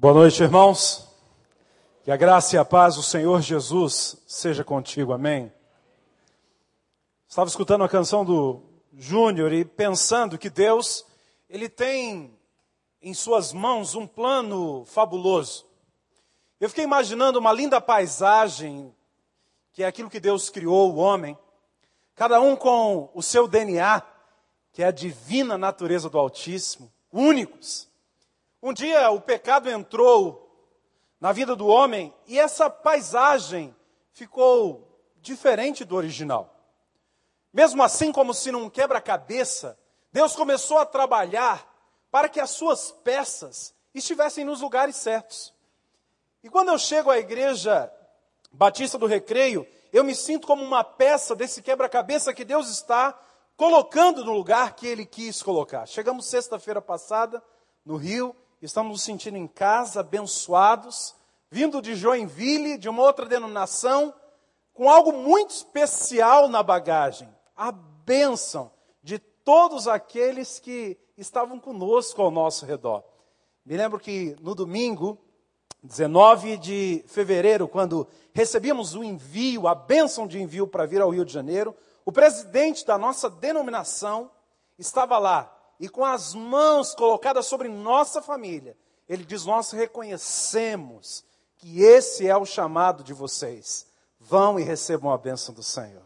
Boa noite, irmãos. Que a graça e a paz do Senhor Jesus seja contigo. Amém. Estava escutando a canção do Júnior e pensando que Deus, ele tem em suas mãos um plano fabuloso. Eu fiquei imaginando uma linda paisagem, que é aquilo que Deus criou, o homem, cada um com o seu DNA, que é a divina natureza do Altíssimo, únicos um dia o pecado entrou na vida do homem e essa paisagem ficou diferente do original. Mesmo assim, como se num quebra-cabeça, Deus começou a trabalhar para que as suas peças estivessem nos lugares certos. E quando eu chego à igreja Batista do Recreio, eu me sinto como uma peça desse quebra-cabeça que Deus está colocando no lugar que Ele quis colocar. Chegamos sexta-feira passada no Rio estamos nos sentindo em casa, abençoados, vindo de Joinville, de uma outra denominação, com algo muito especial na bagagem, a bênção de todos aqueles que estavam conosco ao nosso redor. Me lembro que no domingo, 19 de fevereiro, quando recebíamos o envio, a bênção de envio para vir ao Rio de Janeiro, o presidente da nossa denominação estava lá e com as mãos colocadas sobre nossa família, ele diz: Nós reconhecemos que esse é o chamado de vocês. Vão e recebam a bênção do Senhor.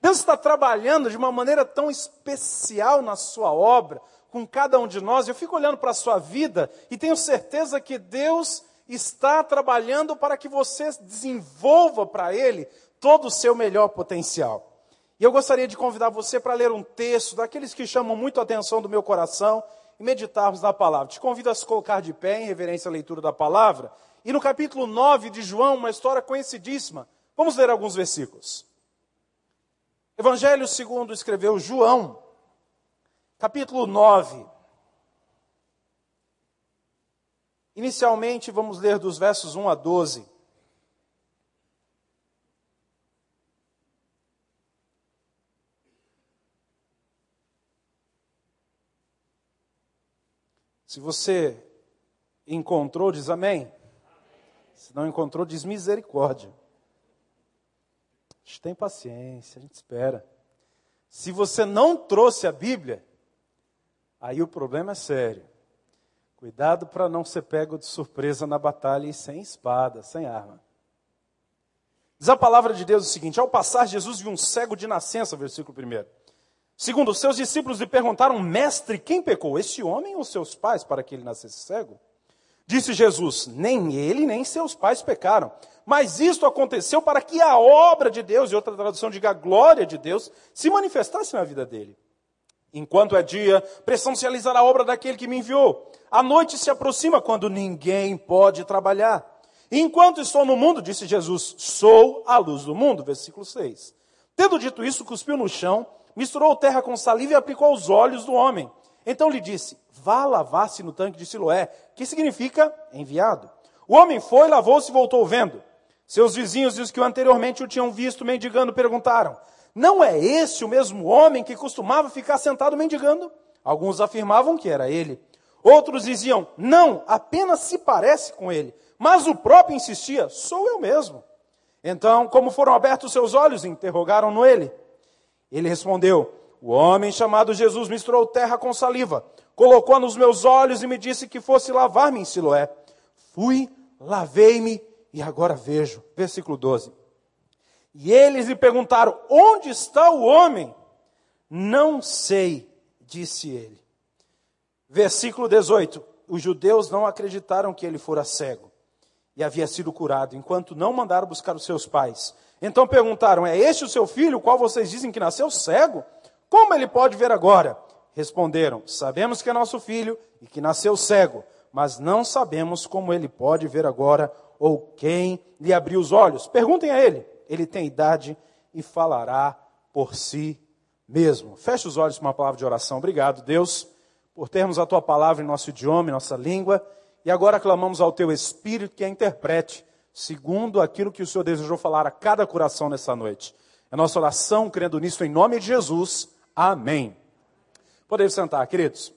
Deus está trabalhando de uma maneira tão especial na sua obra, com cada um de nós. Eu fico olhando para a sua vida e tenho certeza que Deus está trabalhando para que você desenvolva para Ele todo o seu melhor potencial. E eu gostaria de convidar você para ler um texto daqueles que chamam muito a atenção do meu coração e meditarmos na palavra. Te convido a se colocar de pé em reverência à leitura da palavra. E no capítulo 9 de João, uma história conhecidíssima. Vamos ler alguns versículos. Evangelho segundo escreveu João, capítulo 9. Inicialmente, vamos ler dos versos 1 a 12. Se você encontrou, diz amém. Se não encontrou, diz misericórdia. A gente tem paciência, a gente espera. Se você não trouxe a Bíblia, aí o problema é sério. Cuidado para não ser pego de surpresa na batalha e sem espada, sem arma. Diz a palavra de Deus o seguinte: ao passar, Jesus viu um cego de nascença, versículo 1. Segundo, seus discípulos lhe perguntaram, mestre, quem pecou, esse homem ou seus pais, para que ele nascesse cego? Disse Jesus, nem ele nem seus pais pecaram, mas isto aconteceu para que a obra de Deus, e outra tradução diga a glória de Deus, se manifestasse na vida dele. Enquanto é dia, precisamos realizar a obra daquele que me enviou. A noite se aproxima quando ninguém pode trabalhar. Enquanto estou no mundo, disse Jesus, sou a luz do mundo. Versículo 6. Tendo dito isso, cuspiu no chão misturou terra com saliva e aplicou aos olhos do homem. Então lhe disse: Vá lavar-se no tanque de Siloé, que significa enviado. O homem foi, lavou-se e voltou vendo. Seus vizinhos e os que anteriormente o tinham visto mendigando perguntaram: Não é esse o mesmo homem que costumava ficar sentado mendigando? Alguns afirmavam que era ele. Outros diziam: Não, apenas se parece com ele. Mas o próprio insistia: Sou eu mesmo. Então, como foram abertos seus olhos, interrogaram-no ele. Ele respondeu: O homem chamado Jesus misturou terra com saliva, colocou nos meus olhos e me disse que fosse lavar-me em Siloé. Fui, lavei-me e agora vejo. Versículo 12. E eles lhe perguntaram: Onde está o homem? Não sei, disse ele. Versículo 18: Os judeus não acreditaram que ele fora cego e havia sido curado, enquanto não mandaram buscar os seus pais. Então perguntaram: É este o seu filho, qual vocês dizem que nasceu cego? Como ele pode ver agora? Responderam: Sabemos que é nosso filho e que nasceu cego, mas não sabemos como ele pode ver agora ou quem lhe abriu os olhos. Perguntem a ele. Ele tem idade e falará por si mesmo. Feche os olhos para uma palavra de oração. Obrigado, Deus, por termos a tua palavra em nosso idioma, em nossa língua. E agora clamamos ao teu Espírito que a interprete segundo aquilo que o Senhor desejou falar a cada coração nessa noite. É nossa oração, crendo nisso, em nome de Jesus. Amém. Podemos sentar, queridos.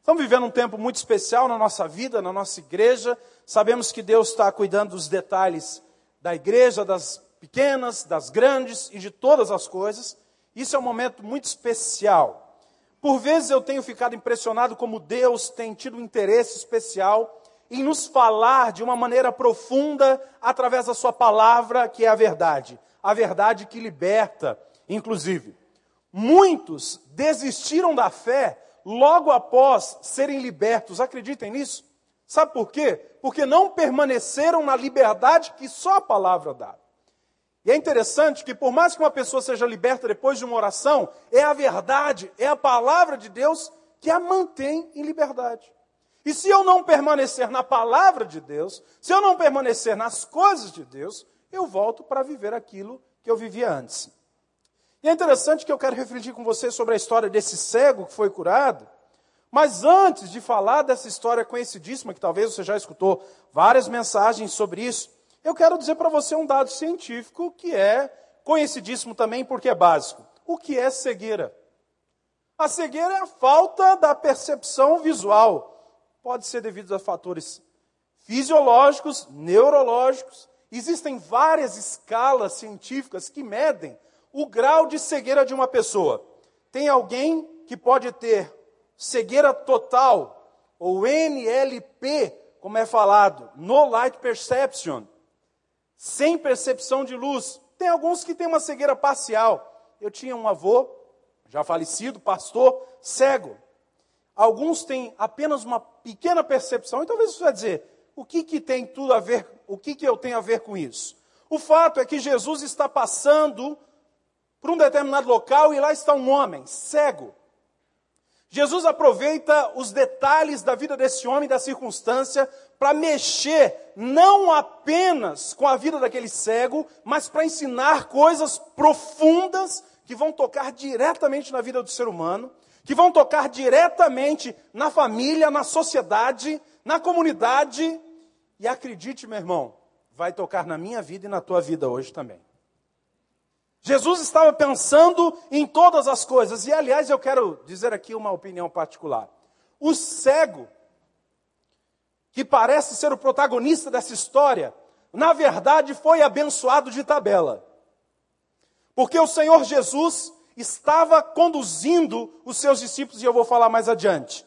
Estamos vivendo um tempo muito especial na nossa vida, na nossa igreja. Sabemos que Deus está cuidando dos detalhes da igreja, das pequenas, das grandes e de todas as coisas. Isso é um momento muito especial. Por vezes eu tenho ficado impressionado como Deus tem tido um interesse especial em nos falar de uma maneira profunda através da Sua palavra, que é a verdade. A verdade que liberta, inclusive. Muitos desistiram da fé logo após serem libertos. Acreditem nisso? Sabe por quê? Porque não permaneceram na liberdade que só a palavra dá. E é interessante que, por mais que uma pessoa seja liberta depois de uma oração, é a verdade, é a palavra de Deus que a mantém em liberdade. E se eu não permanecer na palavra de Deus, se eu não permanecer nas coisas de Deus, eu volto para viver aquilo que eu vivia antes. E é interessante que eu quero refletir com você sobre a história desse cego que foi curado. Mas antes de falar dessa história conhecidíssima, que talvez você já escutou várias mensagens sobre isso, eu quero dizer para você um dado científico que é conhecidíssimo também porque é básico. O que é cegueira? A cegueira é a falta da percepção visual. Pode ser devido a fatores fisiológicos, neurológicos. Existem várias escalas científicas que medem o grau de cegueira de uma pessoa. Tem alguém que pode ter cegueira total, ou NLP, como é falado, No Light Perception, sem percepção de luz. Tem alguns que têm uma cegueira parcial. Eu tinha um avô, já falecido, pastor, cego. Alguns têm apenas uma pequena percepção. E talvez você vai dizer, o que, que tem tudo a ver, o que, que eu tenho a ver com isso? O fato é que Jesus está passando para um determinado local e lá está um homem cego. Jesus aproveita os detalhes da vida desse homem, da circunstância, para mexer não apenas com a vida daquele cego, mas para ensinar coisas profundas que vão tocar diretamente na vida do ser humano, que vão tocar diretamente na família, na sociedade, na comunidade. E acredite, meu irmão, vai tocar na minha vida e na tua vida hoje também. Jesus estava pensando em todas as coisas. E, aliás, eu quero dizer aqui uma opinião particular. O cego, que parece ser o protagonista dessa história, na verdade foi abençoado de tabela. Porque o Senhor Jesus estava conduzindo os seus discípulos, e eu vou falar mais adiante.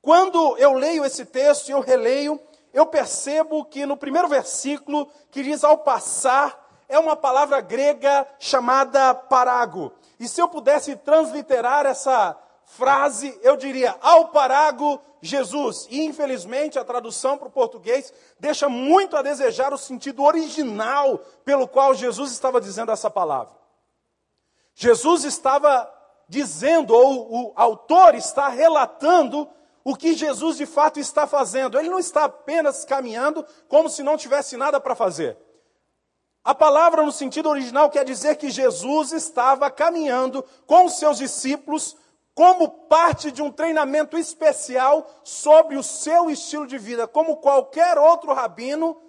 Quando eu leio esse texto e eu releio, eu percebo que no primeiro versículo, que diz: Ao passar, é uma palavra grega chamada parago. E se eu pudesse transliterar essa frase, eu diria ao parago Jesus. E infelizmente a tradução para o português deixa muito a desejar o sentido original pelo qual Jesus estava dizendo essa palavra. Jesus estava dizendo, ou o autor está relatando o que Jesus de fato está fazendo. Ele não está apenas caminhando como se não tivesse nada para fazer. A palavra, no sentido original, quer dizer que Jesus estava caminhando com os seus discípulos como parte de um treinamento especial sobre o seu estilo de vida, como qualquer outro rabino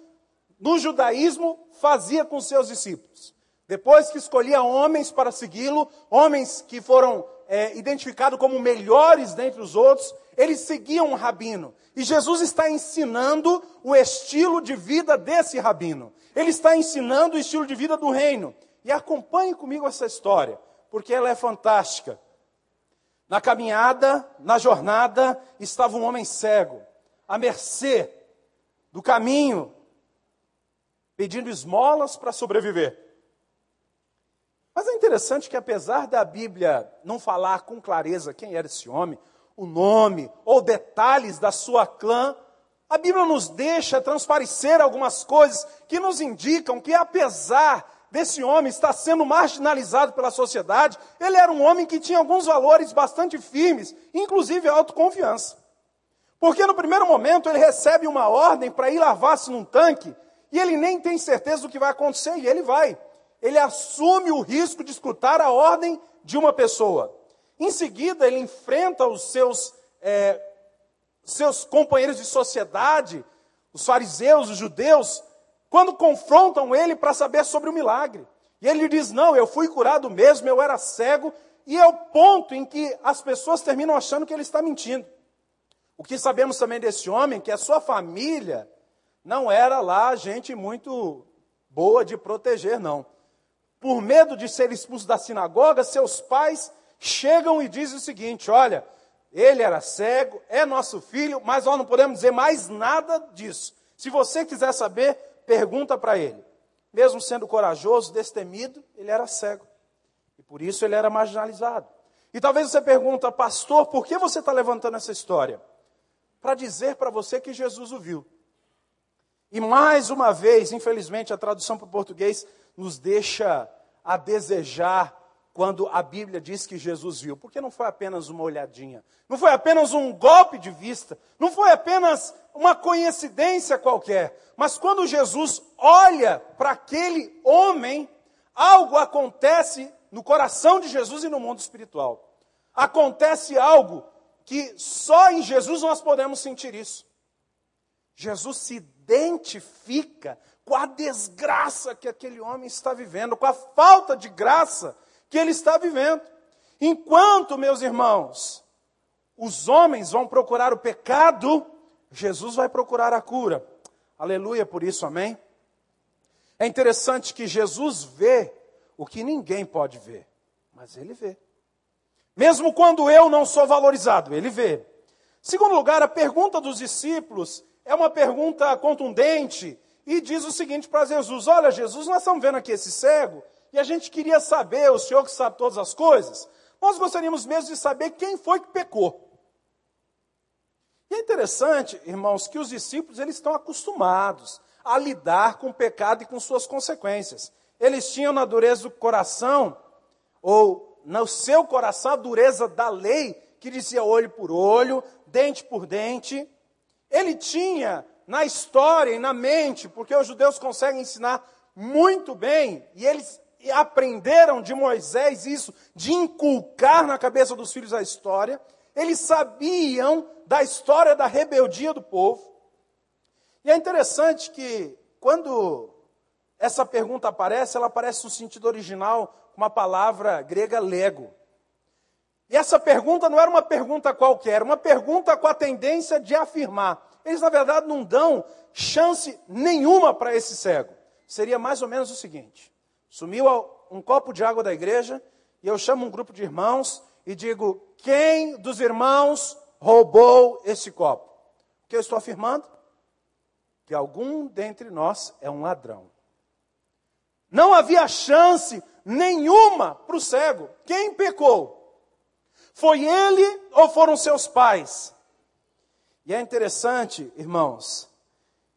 no judaísmo fazia com seus discípulos. Depois que escolhia homens para segui-lo, homens que foram é, identificados como melhores dentre os outros, eles seguiam um rabino. E Jesus está ensinando o estilo de vida desse rabino. Ele está ensinando o estilo de vida do reino. E acompanhe comigo essa história, porque ela é fantástica. Na caminhada, na jornada, estava um homem cego, à mercê do caminho, pedindo esmolas para sobreviver. Mas é interessante que, apesar da Bíblia não falar com clareza quem era esse homem, o nome ou detalhes da sua clã, a Bíblia nos deixa transparecer algumas coisas que nos indicam que, apesar desse homem estar sendo marginalizado pela sociedade, ele era um homem que tinha alguns valores bastante firmes, inclusive a autoconfiança. Porque no primeiro momento ele recebe uma ordem para ir lavar-se num tanque e ele nem tem certeza do que vai acontecer e ele vai. Ele assume o risco de escutar a ordem de uma pessoa. Em seguida, ele enfrenta os seus é, seus companheiros de sociedade, os fariseus, os judeus, quando confrontam ele para saber sobre o milagre. E ele diz: Não, eu fui curado mesmo, eu era cego. E é o ponto em que as pessoas terminam achando que ele está mentindo. O que sabemos também desse homem, que a sua família não era lá gente muito boa de proteger, não. Por medo de ser expulso da sinagoga, seus pais chegam e dizem o seguinte: olha, ele era cego, é nosso filho, mas nós não podemos dizer mais nada disso. Se você quiser saber, pergunta para ele. Mesmo sendo corajoso, destemido, ele era cego. E por isso ele era marginalizado. E talvez você pergunta, pastor, por que você está levantando essa história? Para dizer para você que Jesus o viu. E mais uma vez, infelizmente, a tradução para o português nos deixa a desejar quando a Bíblia diz que Jesus viu, porque não foi apenas uma olhadinha, não foi apenas um golpe de vista, não foi apenas uma coincidência qualquer, mas quando Jesus olha para aquele homem, algo acontece no coração de Jesus e no mundo espiritual. Acontece algo que só em Jesus nós podemos sentir isso. Jesus se identifica com a desgraça que aquele homem está vivendo, com a falta de graça que ele está vivendo. Enquanto, meus irmãos, os homens vão procurar o pecado, Jesus vai procurar a cura. Aleluia por isso, amém? É interessante que Jesus vê o que ninguém pode ver, mas ele vê. Mesmo quando eu não sou valorizado, ele vê. Segundo lugar, a pergunta dos discípulos é uma pergunta contundente e diz o seguinte para Jesus: Olha, Jesus, nós estamos vendo aqui esse cego e a gente queria saber, o Senhor que sabe todas as coisas, nós gostaríamos mesmo de saber quem foi que pecou. E é interessante, irmãos, que os discípulos eles estão acostumados a lidar com o pecado e com suas consequências. Eles tinham na dureza do coração, ou no seu coração, a dureza da lei, que dizia olho por olho, dente por dente. Ele tinha na história e na mente, porque os judeus conseguem ensinar muito bem, e eles aprenderam de Moisés isso, de inculcar na cabeça dos filhos a história. Eles sabiam da história da rebeldia do povo. E é interessante que, quando essa pergunta aparece, ela aparece no sentido original com uma palavra grega lego. E essa pergunta não era uma pergunta qualquer, uma pergunta com a tendência de afirmar. Eles, na verdade, não dão chance nenhuma para esse cego. Seria mais ou menos o seguinte: Sumiu um copo de água da igreja e eu chamo um grupo de irmãos e digo: quem dos irmãos roubou esse copo? O que eu estou afirmando? Que algum dentre nós é um ladrão. Não havia chance nenhuma para o cego. Quem pecou? Foi ele ou foram seus pais? E é interessante, irmãos,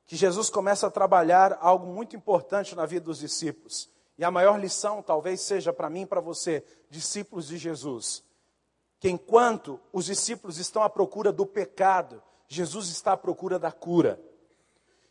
que Jesus começa a trabalhar algo muito importante na vida dos discípulos. E a maior lição talvez seja para mim e para você, discípulos de Jesus, que enquanto os discípulos estão à procura do pecado, Jesus está à procura da cura.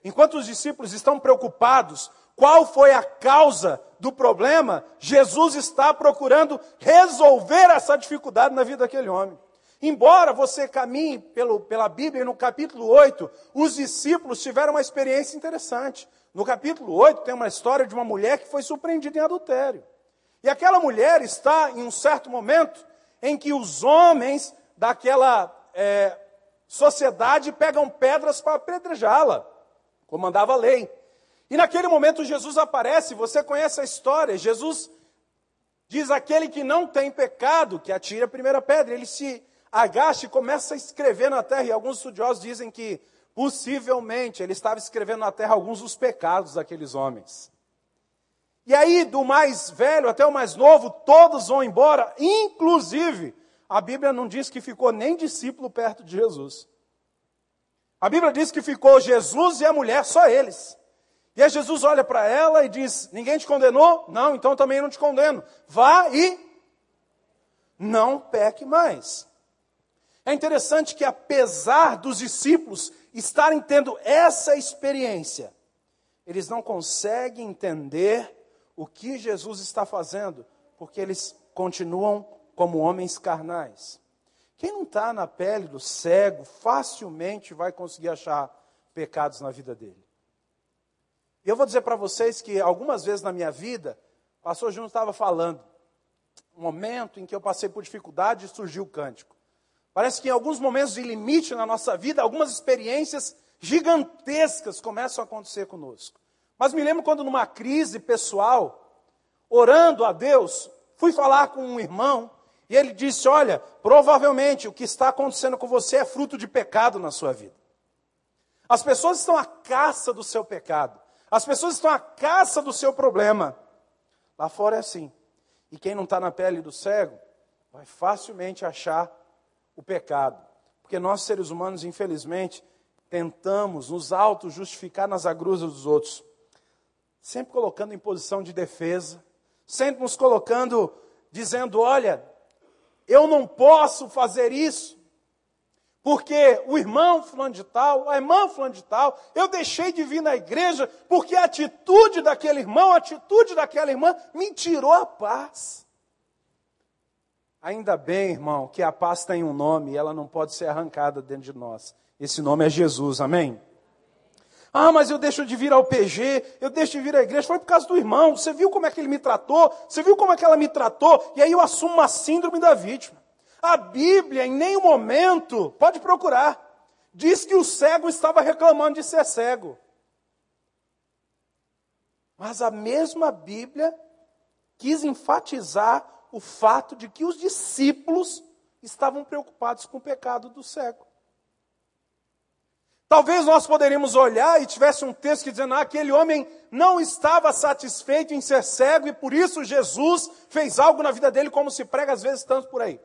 Enquanto os discípulos estão preocupados qual foi a causa do problema, Jesus está procurando resolver essa dificuldade na vida daquele homem. Embora você caminhe pelo, pela Bíblia, no capítulo 8, os discípulos tiveram uma experiência interessante. No capítulo 8 tem uma história de uma mulher que foi surpreendida em adultério. E aquela mulher está em um certo momento em que os homens daquela é, sociedade pegam pedras para apedrejá-la, como mandava a lei. E naquele momento Jesus aparece, você conhece a história. Jesus diz: aquele que não tem pecado, que atire a primeira pedra. Ele se agacha e começa a escrever na terra. E alguns estudiosos dizem que Possivelmente ele estava escrevendo na terra alguns dos pecados daqueles homens. E aí, do mais velho até o mais novo, todos vão embora, inclusive, a Bíblia não diz que ficou nem discípulo perto de Jesus. A Bíblia diz que ficou Jesus e a mulher, só eles. E aí Jesus olha para ela e diz: Ninguém te condenou? Não, então também não te condeno. Vá e não peque mais. É interessante que, apesar dos discípulos estarem tendo essa experiência, eles não conseguem entender o que Jesus está fazendo, porque eles continuam como homens carnais. Quem não está na pele do cego facilmente vai conseguir achar pecados na vida dele. E eu vou dizer para vocês que algumas vezes na minha vida, o pastor Júnior estava falando, um momento em que eu passei por dificuldade e surgiu o cântico. Parece que em alguns momentos de limite na nossa vida, algumas experiências gigantescas começam a acontecer conosco. Mas me lembro quando numa crise pessoal, orando a Deus, fui falar com um irmão e ele disse: Olha, provavelmente o que está acontecendo com você é fruto de pecado na sua vida. As pessoas estão à caça do seu pecado, as pessoas estão à caça do seu problema. Lá fora é assim. E quem não está na pele do cego vai facilmente achar o pecado. Porque nós, seres humanos, infelizmente, tentamos nos auto-justificar nas agruzas dos outros, sempre colocando em posição de defesa, sempre nos colocando dizendo: olha, eu não posso fazer isso, porque o irmão fulano de tal, a irmã fulano de tal, eu deixei de vir na igreja porque a atitude daquele irmão, a atitude daquela irmã me tirou a paz. Ainda bem, irmão, que a paz tem um nome e ela não pode ser arrancada dentro de nós. Esse nome é Jesus, amém? Ah, mas eu deixo de vir ao PG, eu deixo de vir à igreja. Foi por causa do irmão. Você viu como é que ele me tratou? Você viu como é que ela me tratou? E aí eu assumo uma síndrome da vítima. A Bíblia, em nenhum momento, pode procurar, diz que o cego estava reclamando de ser cego. Mas a mesma Bíblia quis enfatizar o fato de que os discípulos estavam preocupados com o pecado do cego. Talvez nós poderíamos olhar e tivesse um texto que dizendo, ah, aquele homem não estava satisfeito em ser cego e por isso Jesus fez algo na vida dele, como se prega às vezes tanto por aí.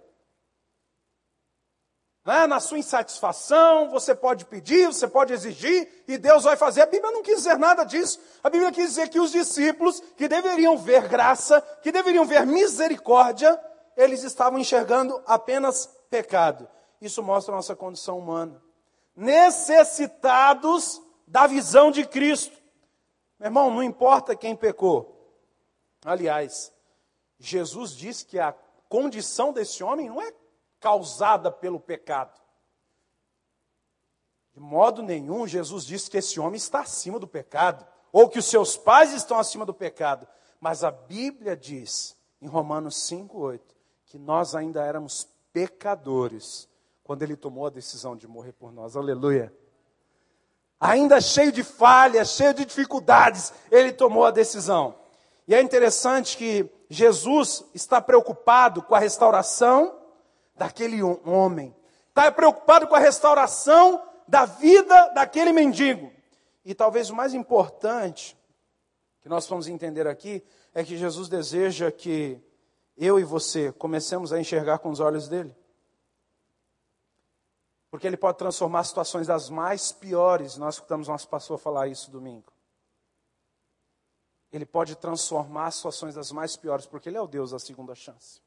Né? Na sua insatisfação, você pode pedir, você pode exigir, e Deus vai fazer. A Bíblia não quis dizer nada disso. A Bíblia quis dizer que os discípulos, que deveriam ver graça, que deveriam ver misericórdia, eles estavam enxergando apenas pecado. Isso mostra a nossa condição humana. Necessitados da visão de Cristo. Meu irmão, não importa quem pecou. Aliás, Jesus disse que a condição desse homem não é causada pelo pecado. De modo nenhum, Jesus disse que esse homem está acima do pecado, ou que os seus pais estão acima do pecado. Mas a Bíblia diz, em Romanos 5,8, que nós ainda éramos pecadores quando ele tomou a decisão de morrer por nós. Aleluia. Ainda cheio de falhas, cheio de dificuldades, ele tomou a decisão. E é interessante que Jesus está preocupado com a restauração daquele homem. Está preocupado com a restauração da vida daquele mendigo. E talvez o mais importante que nós vamos entender aqui é que Jesus deseja que eu e você comecemos a enxergar com os olhos dele. Porque ele pode transformar situações das mais piores. Nós escutamos nosso pastor falar isso domingo. Ele pode transformar situações das mais piores, porque ele é o Deus da segunda chance.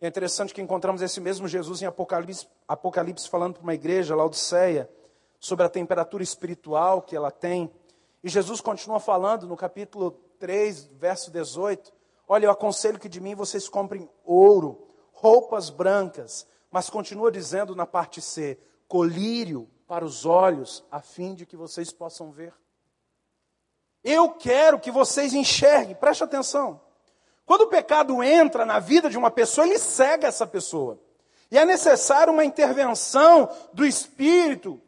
É interessante que encontramos esse mesmo Jesus em Apocalipse, Apocalipse falando para uma igreja, Laodiceia, sobre a temperatura espiritual que ela tem. E Jesus continua falando no capítulo 3, verso 18: Olha, eu aconselho que de mim vocês comprem ouro, roupas brancas, mas continua dizendo na parte C: colírio para os olhos, a fim de que vocês possam ver. Eu quero que vocês enxerguem, preste atenção. Quando o pecado entra na vida de uma pessoa, ele cega essa pessoa. E é necessário uma intervenção do Espírito,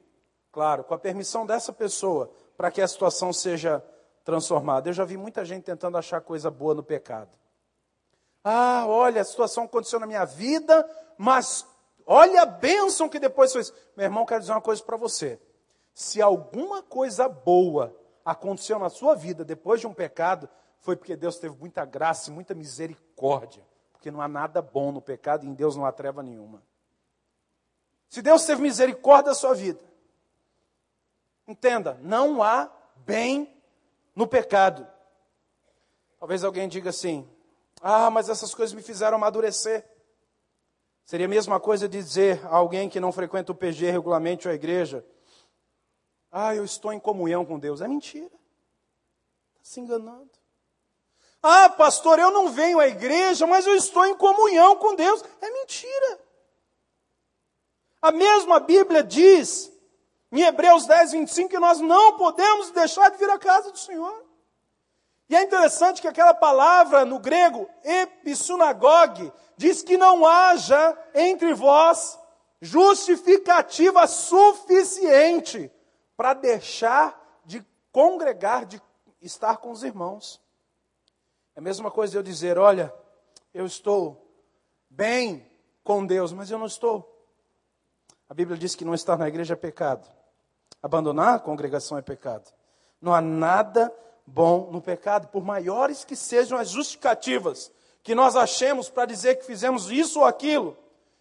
claro, com a permissão dessa pessoa, para que a situação seja transformada. Eu já vi muita gente tentando achar coisa boa no pecado. Ah, olha, a situação aconteceu na minha vida, mas olha a bênção que depois fez. Meu irmão, quero dizer uma coisa para você. Se alguma coisa boa aconteceu na sua vida depois de um pecado, foi porque Deus teve muita graça e muita misericórdia. Porque não há nada bom no pecado e em Deus não há treva nenhuma. Se Deus teve misericórdia da sua vida, entenda, não há bem no pecado. Talvez alguém diga assim: ah, mas essas coisas me fizeram amadurecer. Seria a mesma coisa de dizer a alguém que não frequenta o PG regularmente ou a igreja: ah, eu estou em comunhão com Deus. É mentira. Está se enganando. Ah, pastor, eu não venho à igreja, mas eu estou em comunhão com Deus. É mentira. A mesma Bíblia diz, em Hebreus 10, 25, que nós não podemos deixar de vir à casa do Senhor. E é interessante que aquela palavra no grego, episunagogue, diz que não haja entre vós justificativa suficiente para deixar de congregar, de estar com os irmãos. É a mesma coisa eu dizer: olha, eu estou bem com Deus, mas eu não estou. A Bíblia diz que não estar na igreja é pecado. Abandonar a congregação é pecado. Não há nada bom no pecado, por maiores que sejam as justificativas que nós achemos para dizer que fizemos isso ou aquilo,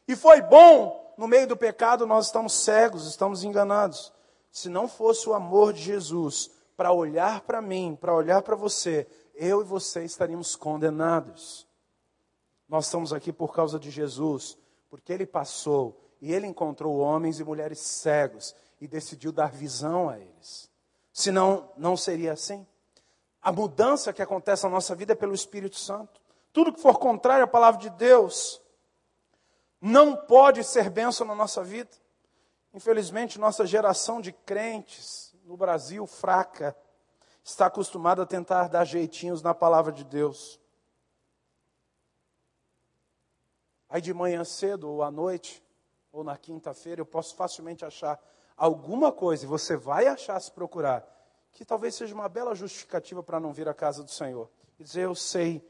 e foi bom, no meio do pecado nós estamos cegos, estamos enganados. Se não fosse o amor de Jesus para olhar para mim, para olhar para você, eu e você estaríamos condenados. Nós estamos aqui por causa de Jesus, porque ele passou e ele encontrou homens e mulheres cegos e decidiu dar visão a eles. Senão, não seria assim. A mudança que acontece na nossa vida é pelo Espírito Santo. Tudo que for contrário à palavra de Deus não pode ser bênção na nossa vida. Infelizmente, nossa geração de crentes no Brasil fraca está acostumada a tentar dar jeitinhos na palavra de Deus. Aí de manhã cedo ou à noite, ou na quinta-feira, eu posso facilmente achar alguma coisa, e você vai achar se procurar, que talvez seja uma bela justificativa para não vir à casa do Senhor. E dizer, eu sei,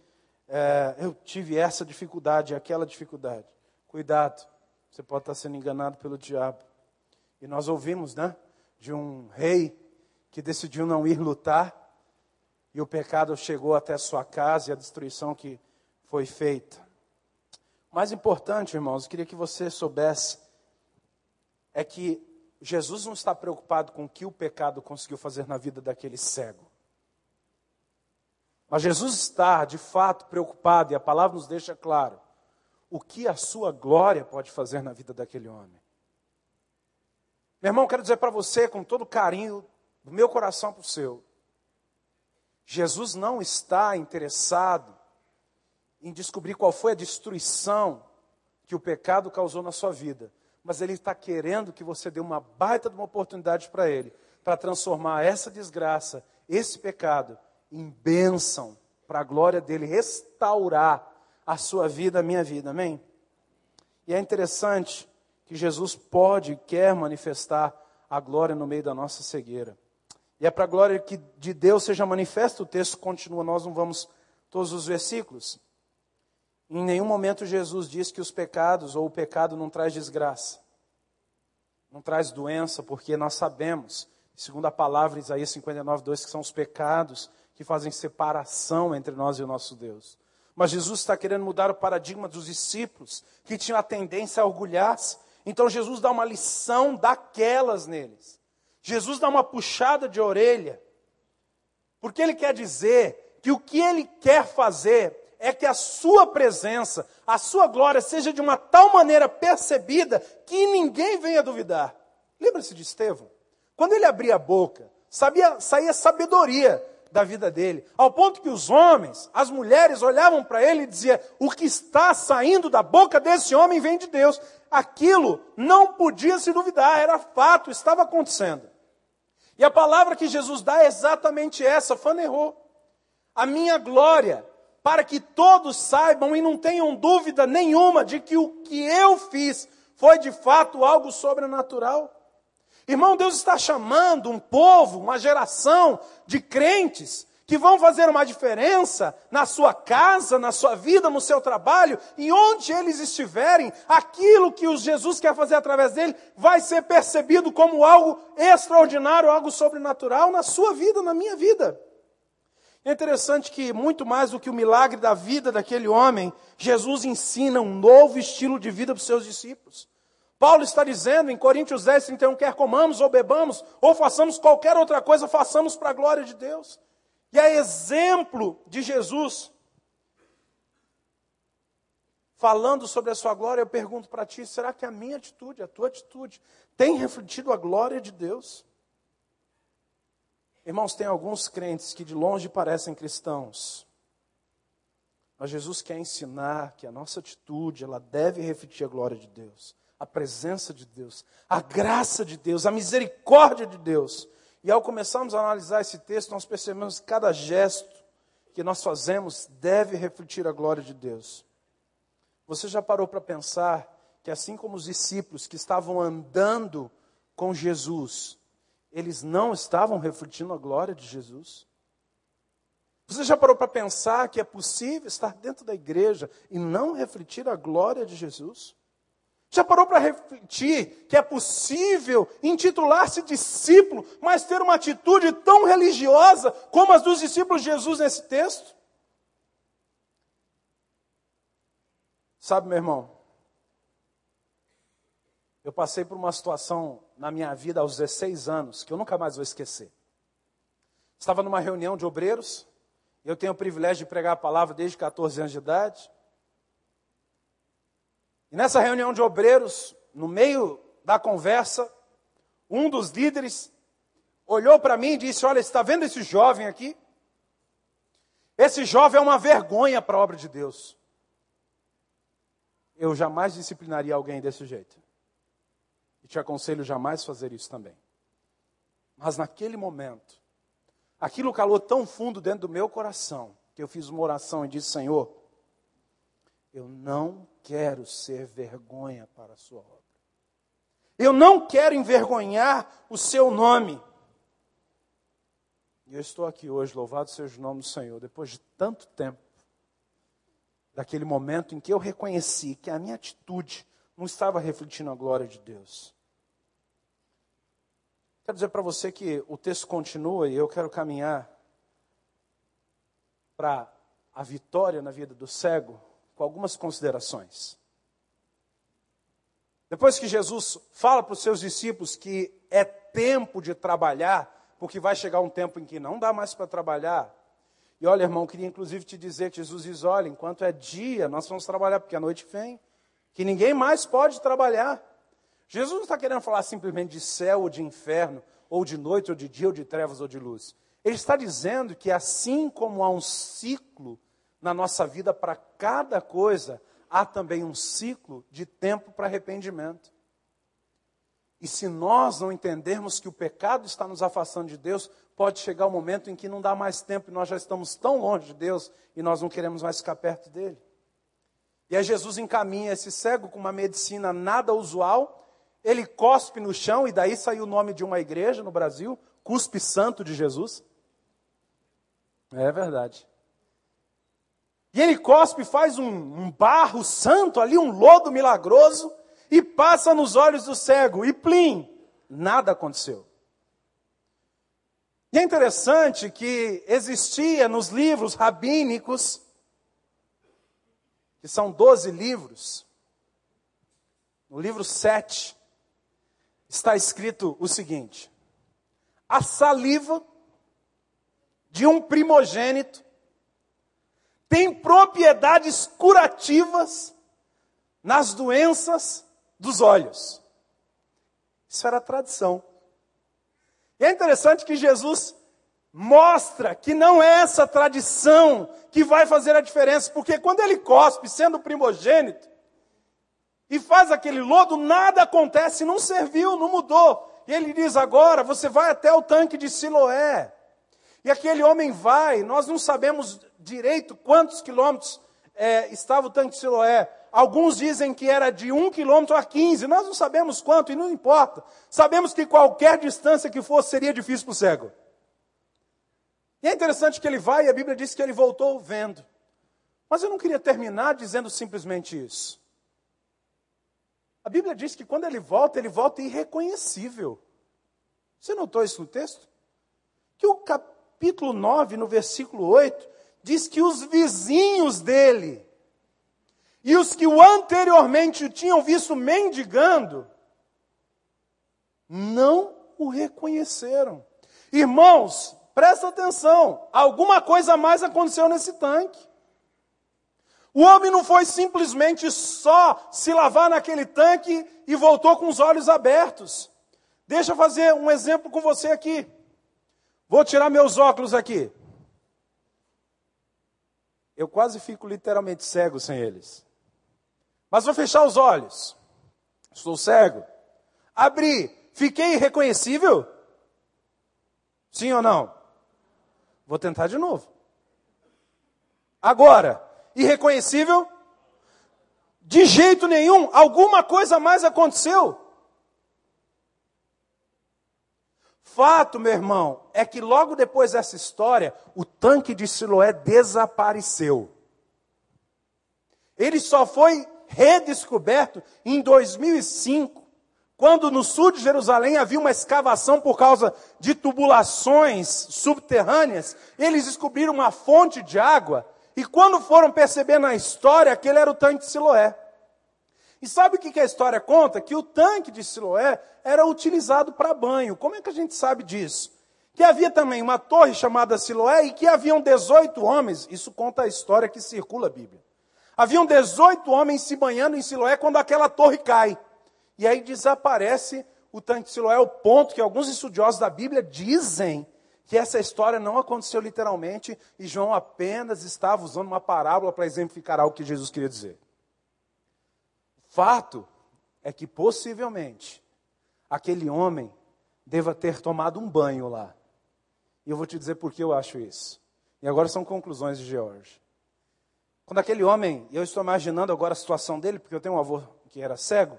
é, eu tive essa dificuldade, aquela dificuldade. Cuidado, você pode estar sendo enganado pelo diabo. E nós ouvimos, né, de um rei que decidiu não ir lutar, e o pecado chegou até sua casa e a destruição que foi feita. Mais importante, irmãos, eu queria que você soubesse, é que Jesus não está preocupado com o que o pecado conseguiu fazer na vida daquele cego. Mas Jesus está, de fato, preocupado, e a palavra nos deixa claro, o que a sua glória pode fazer na vida daquele homem. Meu irmão, quero dizer para você, com todo carinho, do meu coração para o seu, Jesus não está interessado em descobrir qual foi a destruição que o pecado causou na sua vida mas Ele está querendo que você dê uma baita de uma oportunidade para Ele, para transformar essa desgraça, esse pecado, em bênção, para a glória dEle, restaurar a sua vida, a minha vida, amém? E é interessante que Jesus pode e quer manifestar a glória no meio da nossa cegueira. E é para a glória que de Deus seja manifesta, o texto continua, nós não vamos todos os versículos. Em nenhum momento Jesus diz que os pecados ou o pecado não traz desgraça, não traz doença, porque nós sabemos, segundo a palavra Isaías 59, 2, que são os pecados que fazem separação entre nós e o nosso Deus. Mas Jesus está querendo mudar o paradigma dos discípulos, que tinham a tendência a orgulhar-se. Então Jesus dá uma lição daquelas neles. Jesus dá uma puxada de orelha, porque ele quer dizer que o que ele quer fazer é que a sua presença, a sua glória seja de uma tal maneira percebida que ninguém venha duvidar. Lembra-se de Estevão? Quando ele abria a boca, sabia, saía sabedoria da vida dele, ao ponto que os homens, as mulheres olhavam para ele e diziam: o que está saindo da boca desse homem vem de Deus. Aquilo não podia se duvidar, era fato, estava acontecendo. E a palavra que Jesus dá é exatamente essa, fanerrou. A minha glória para que todos saibam e não tenham dúvida nenhuma de que o que eu fiz foi de fato algo sobrenatural. Irmão, Deus está chamando um povo, uma geração de crentes que vão fazer uma diferença na sua casa, na sua vida, no seu trabalho, e onde eles estiverem, aquilo que os Jesus quer fazer através dele vai ser percebido como algo extraordinário, algo sobrenatural na sua vida, na minha vida. É interessante que, muito mais do que o milagre da vida daquele homem, Jesus ensina um novo estilo de vida para os seus discípulos. Paulo está dizendo em Coríntios 10, 31, quer comamos ou bebamos, ou façamos qualquer outra coisa, façamos para a glória de Deus. E é exemplo de Jesus. Falando sobre a sua glória, eu pergunto para ti: será que a minha atitude, a tua atitude, tem refletido a glória de Deus? Irmãos, tem alguns crentes que de longe parecem cristãos. Mas Jesus quer ensinar que a nossa atitude, ela deve refletir a glória de Deus, a presença de Deus, a graça de Deus, a misericórdia de Deus. E ao começarmos a analisar esse texto, nós percebemos que cada gesto, que nós fazemos deve refletir a glória de Deus. Você já parou para pensar que, assim como os discípulos que estavam andando com Jesus, eles não estavam refletindo a glória de Jesus? Você já parou para pensar que é possível estar dentro da igreja e não refletir a glória de Jesus? Já parou para refletir que é possível intitular-se discípulo, mas ter uma atitude tão religiosa como as dos discípulos de Jesus nesse texto? Sabe, meu irmão, eu passei por uma situação na minha vida aos 16 anos que eu nunca mais vou esquecer. Estava numa reunião de obreiros, eu tenho o privilégio de pregar a palavra desde 14 anos de idade. E nessa reunião de obreiros, no meio da conversa, um dos líderes olhou para mim e disse: Olha, está vendo esse jovem aqui? Esse jovem é uma vergonha para a obra de Deus. Eu jamais disciplinaria alguém desse jeito. E te aconselho jamais fazer isso também. Mas naquele momento, aquilo calou tão fundo dentro do meu coração, que eu fiz uma oração e disse: Senhor, eu não quero ser vergonha para a sua obra. Eu não quero envergonhar o seu nome. E eu estou aqui hoje, louvado seja o nome do Senhor, depois de tanto tempo, daquele momento em que eu reconheci que a minha atitude não estava refletindo a glória de Deus. Quero dizer para você que o texto continua e eu quero caminhar para a vitória na vida do cego com algumas considerações. Depois que Jesus fala para os seus discípulos que é tempo de trabalhar, porque vai chegar um tempo em que não dá mais para trabalhar. E olha, irmão, queria inclusive te dizer que Jesus diz: olha, enquanto é dia, nós vamos trabalhar, porque a noite vem, que ninguém mais pode trabalhar. Jesus não está querendo falar simplesmente de céu ou de inferno, ou de noite, ou de dia, ou de trevas, ou de luz. Ele está dizendo que assim como há um ciclo na nossa vida para cada coisa, há também um ciclo de tempo para arrependimento. E se nós não entendermos que o pecado está nos afastando de Deus, pode chegar o um momento em que não dá mais tempo e nós já estamos tão longe de Deus e nós não queremos mais ficar perto dele. E aí Jesus encaminha esse cego com uma medicina nada usual, ele cospe no chão, e daí saiu o nome de uma igreja no Brasil, Cuspe Santo de Jesus. É verdade. E ele cospe, faz um, um barro santo ali, um lodo milagroso, e passa nos olhos do cego, e plim, nada aconteceu. E é interessante que existia nos livros rabínicos, que são 12 livros, no livro 7, está escrito o seguinte: a saliva de um primogênito tem propriedades curativas nas doenças dos olhos. Isso era tradição. E é interessante que Jesus mostra que não é essa tradição que vai fazer a diferença, porque quando ele cospe, sendo primogênito, e faz aquele lodo, nada acontece, não serviu, não mudou. E ele diz agora: você vai até o tanque de Siloé. E aquele homem vai, nós não sabemos direito quantos quilômetros é, estava o tanque de Siloé. Alguns dizem que era de um quilômetro a 15, nós não sabemos quanto e não importa. Sabemos que qualquer distância que fosse seria difícil para o cego. E é interessante que ele vai e a Bíblia diz que ele voltou vendo. Mas eu não queria terminar dizendo simplesmente isso. A Bíblia diz que quando ele volta, ele volta irreconhecível. Você notou isso no texto? Que o capítulo 9, no versículo 8, diz que os vizinhos dele e os que o anteriormente o tinham visto mendigando, não o reconheceram. Irmãos, presta atenção, alguma coisa mais aconteceu nesse tanque. O homem não foi simplesmente só se lavar naquele tanque e voltou com os olhos abertos. Deixa eu fazer um exemplo com você aqui. Vou tirar meus óculos aqui. Eu quase fico literalmente cego sem eles. Mas vou fechar os olhos. Estou cego. Abri. Fiquei irreconhecível? Sim ou não? Vou tentar de novo. Agora, irreconhecível? De jeito nenhum, alguma coisa mais aconteceu. Fato, meu irmão, é que logo depois dessa história, o tanque de Siloé desapareceu. Ele só foi redescoberto em 2005, quando no sul de Jerusalém havia uma escavação por causa de tubulações subterrâneas. Eles descobriram uma fonte de água e quando foram perceber na história, aquele era o tanque de Siloé. E sabe o que a história conta? Que o tanque de Siloé era utilizado para banho. Como é que a gente sabe disso? Que havia também uma torre chamada Siloé e que haviam 18 homens. Isso conta a história que circula a Bíblia. Haviam 18 homens se banhando em Siloé quando aquela torre cai. E aí desaparece o tanque de Siloé, o ponto que alguns estudiosos da Bíblia dizem que essa história não aconteceu literalmente e João apenas estava usando uma parábola para exemplificar algo que Jesus queria dizer. Fato é que possivelmente aquele homem deva ter tomado um banho lá. E eu vou te dizer por que eu acho isso. E agora são conclusões de George. Quando aquele homem, eu estou imaginando agora a situação dele, porque eu tenho um avô que era cego,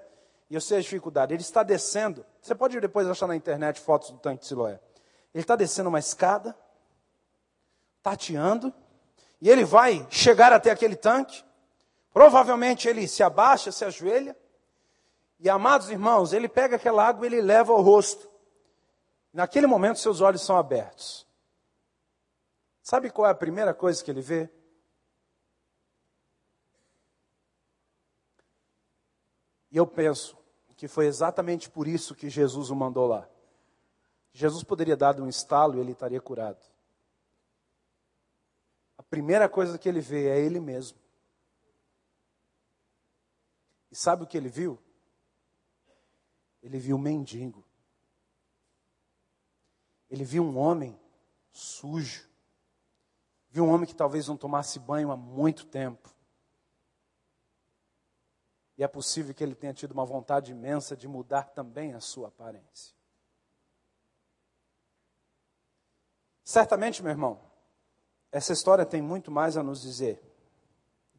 e eu sei a dificuldade, ele está descendo. Você pode depois achar na internet fotos do tanque de Siloé. Ele está descendo uma escada, tateando, e ele vai chegar até aquele tanque. Provavelmente ele se abaixa, se ajoelha, e amados irmãos, ele pega aquela água e ele leva ao rosto. Naquele momento, seus olhos são abertos. Sabe qual é a primeira coisa que ele vê? E eu penso que foi exatamente por isso que Jesus o mandou lá. Jesus poderia dar um estalo e ele estaria curado. A primeira coisa que ele vê é ele mesmo. E sabe o que ele viu? Ele viu um mendigo. Ele viu um homem sujo. Viu um homem que talvez não tomasse banho há muito tempo. E é possível que ele tenha tido uma vontade imensa de mudar também a sua aparência. Certamente, meu irmão, essa história tem muito mais a nos dizer.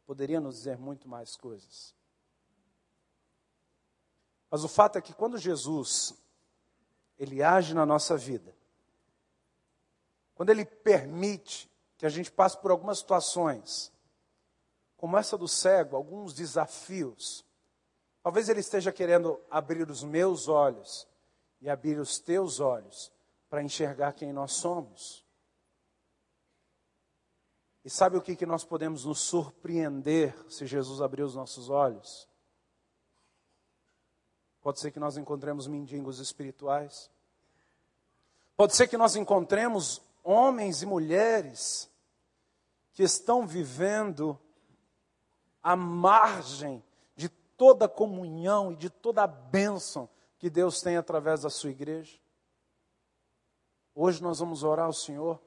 Poderia nos dizer muito mais coisas. Mas o fato é que quando Jesus ele age na nossa vida, quando ele permite que a gente passe por algumas situações, como essa do cego, alguns desafios, talvez ele esteja querendo abrir os meus olhos e abrir os teus olhos para enxergar quem nós somos. E sabe o que, que nós podemos nos surpreender se Jesus abrir os nossos olhos? Pode ser que nós encontremos mendigos espirituais. Pode ser que nós encontremos homens e mulheres que estão vivendo à margem de toda comunhão e de toda a bênção que Deus tem através da sua igreja. Hoje nós vamos orar ao Senhor,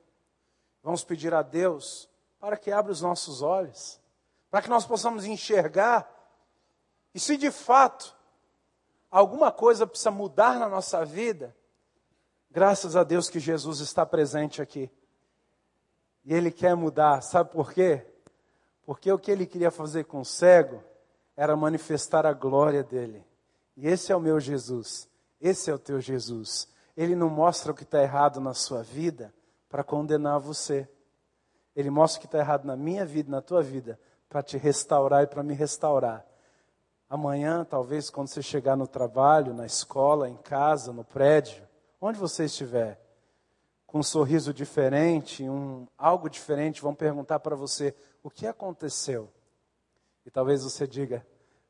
vamos pedir a Deus para que abra os nossos olhos, para que nós possamos enxergar, e se de fato alguma coisa precisa mudar na nossa vida, graças a Deus que Jesus está presente aqui. E Ele quer mudar, sabe por quê? Porque o que Ele queria fazer com o cego era manifestar a glória dele. E esse é o meu Jesus, esse é o teu Jesus. Ele não mostra o que está errado na sua vida para condenar você. Ele mostra o que está errado na minha vida, na tua vida, para te restaurar e para me restaurar. Amanhã, talvez, quando você chegar no trabalho, na escola, em casa, no prédio, onde você estiver, com um sorriso diferente, um, algo diferente, vão perguntar para você o que aconteceu. E talvez você diga: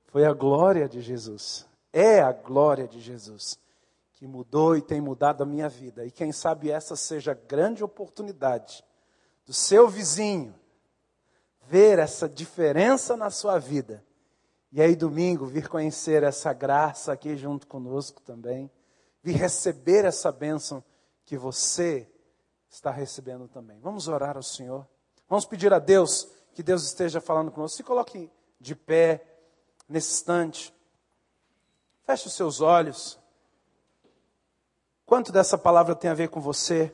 foi a glória de Jesus. É a glória de Jesus que mudou e tem mudado a minha vida. E quem sabe essa seja a grande oportunidade do seu vizinho ver essa diferença na sua vida. E aí, domingo, vir conhecer essa graça aqui junto conosco também. Vir receber essa bênção que você está recebendo também. Vamos orar ao Senhor. Vamos pedir a Deus que Deus esteja falando conosco. Se coloque de pé nesse instante. Feche os seus olhos. Quanto dessa palavra tem a ver com você?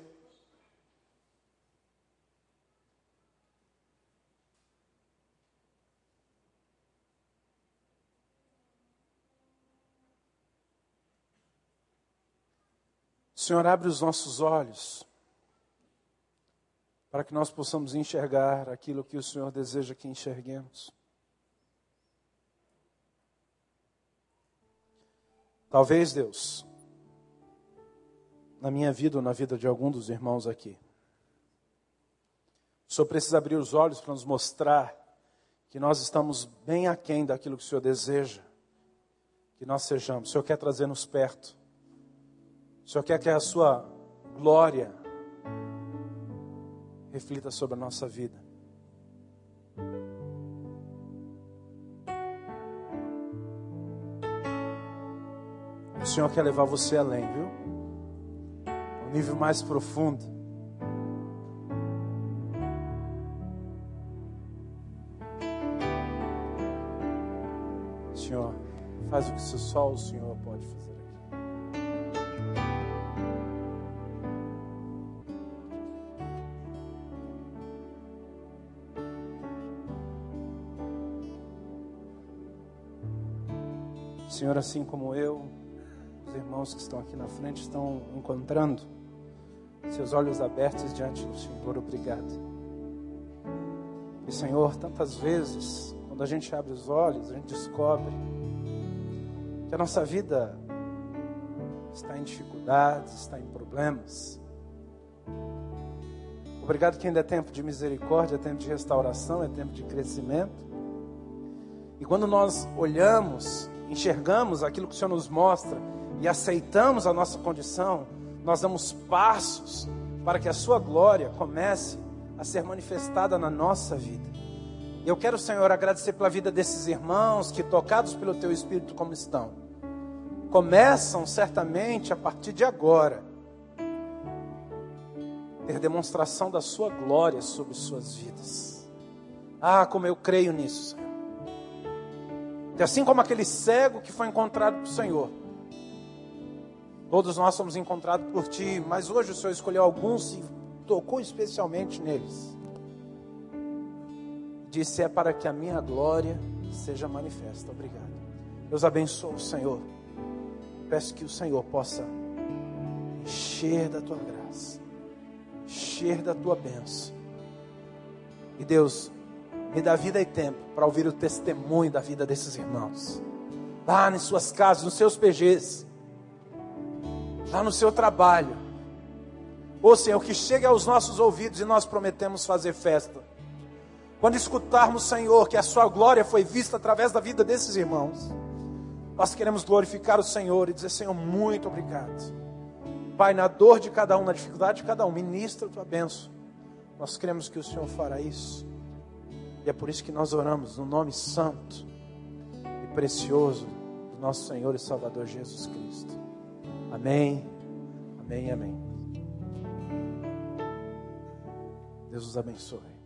Senhor, abre os nossos olhos para que nós possamos enxergar aquilo que o Senhor deseja que enxerguemos. Talvez, Deus, na minha vida ou na vida de algum dos irmãos aqui, o Senhor precisa abrir os olhos para nos mostrar que nós estamos bem aquém daquilo que o Senhor deseja que nós sejamos. O Senhor quer trazer-nos perto. O Senhor quer que a Sua glória reflita sobre a nossa vida. O Senhor quer levar você além, viu? Um nível mais profundo. Senhor, faz o que só o Senhor pode fazer. Senhor, assim como eu, os irmãos que estão aqui na frente estão encontrando seus olhos abertos diante do Senhor, obrigado. E Senhor, tantas vezes, quando a gente abre os olhos, a gente descobre que a nossa vida está em dificuldades, está em problemas. Obrigado que ainda é tempo de misericórdia, é tempo de restauração, é tempo de crescimento. E quando nós olhamos enxergamos aquilo que o Senhor nos mostra e aceitamos a nossa condição, nós damos passos para que a Sua glória comece a ser manifestada na nossa vida. Eu quero, Senhor, agradecer pela vida desses irmãos que, tocados pelo Teu Espírito como estão, começam certamente a partir de agora ter demonstração da Sua glória sobre suas vidas. Ah, como eu creio nisso, Senhor. Que assim como aquele cego que foi encontrado pelo Senhor, todos nós somos encontrados por Ti, mas hoje o Senhor escolheu alguns e tocou especialmente neles. Disse: É para que a minha glória seja manifesta. Obrigado. Deus abençoe o Senhor. Peço que o Senhor possa encher da tua graça, encher da tua bênção. E Deus, me dá vida e tempo para ouvir o testemunho da vida desses irmãos. Lá nas suas casas, nos seus PGs, lá no seu trabalho. Ou Senhor, que chegue aos nossos ouvidos e nós prometemos fazer festa. Quando escutarmos, Senhor, que a Sua glória foi vista através da vida desses irmãos, nós queremos glorificar o Senhor e dizer: Senhor, muito obrigado. Pai, na dor de cada um, na dificuldade de cada um, ministra a tua bênção. Nós cremos que o Senhor fará isso. E é por isso que nós oramos no nome santo e precioso do nosso Senhor e Salvador Jesus Cristo. Amém, amém, amém. Deus os abençoe.